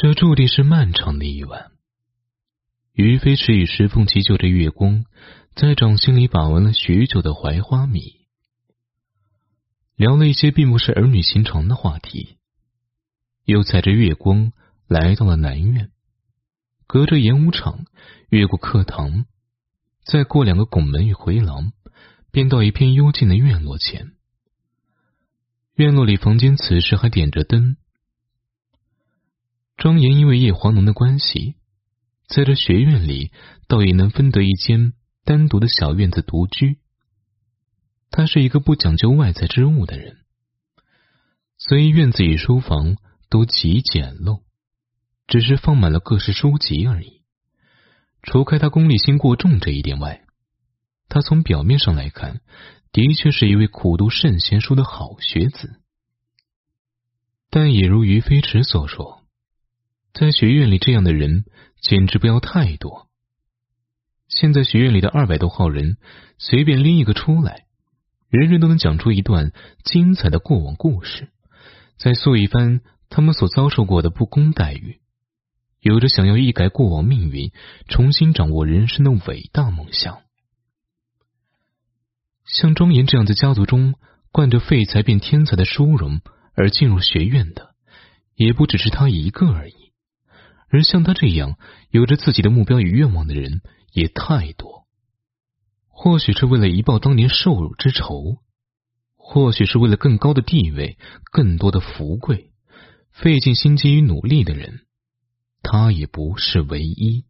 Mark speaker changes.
Speaker 1: 这注定是漫长的一晚。于飞驰与石凤琪就着月光，在掌心里把玩了许久的槐花米，聊了一些并不是儿女情长的话题，又踩着月光来到了南院，隔着演武场，越过课堂，再过两个拱门与回廊，便到一片幽静的院落前。院落里房间此时还点着灯。庄严因为叶黄龙的关系，在这学院里倒也能分得一间单独的小院子独居。他是一个不讲究外在之物的人，所以院子与书房都极简陋，只是放满了各式书籍而已。除开他功利心过重这一点外，他从表面上来看，的确是一位苦读圣贤书的好学子。但也如于飞驰所说。在学院里，这样的人简直不要太多。现在学院里的二百多号人，随便拎一个出来，人人都能讲出一段精彩的过往故事，再诉一番他们所遭受过的不公待遇，有着想要一改过往命运、重新掌握人生的伟大梦想。像庄严这样在家族中惯着废材变天才的殊荣而进入学院的，也不只是他一个而已。而像他这样有着自己的目标与愿望的人也太多，或许是为了一报当年受辱之仇，或许是为了更高的地位、更多的富贵，费尽心机与努力的人，他也不是唯一。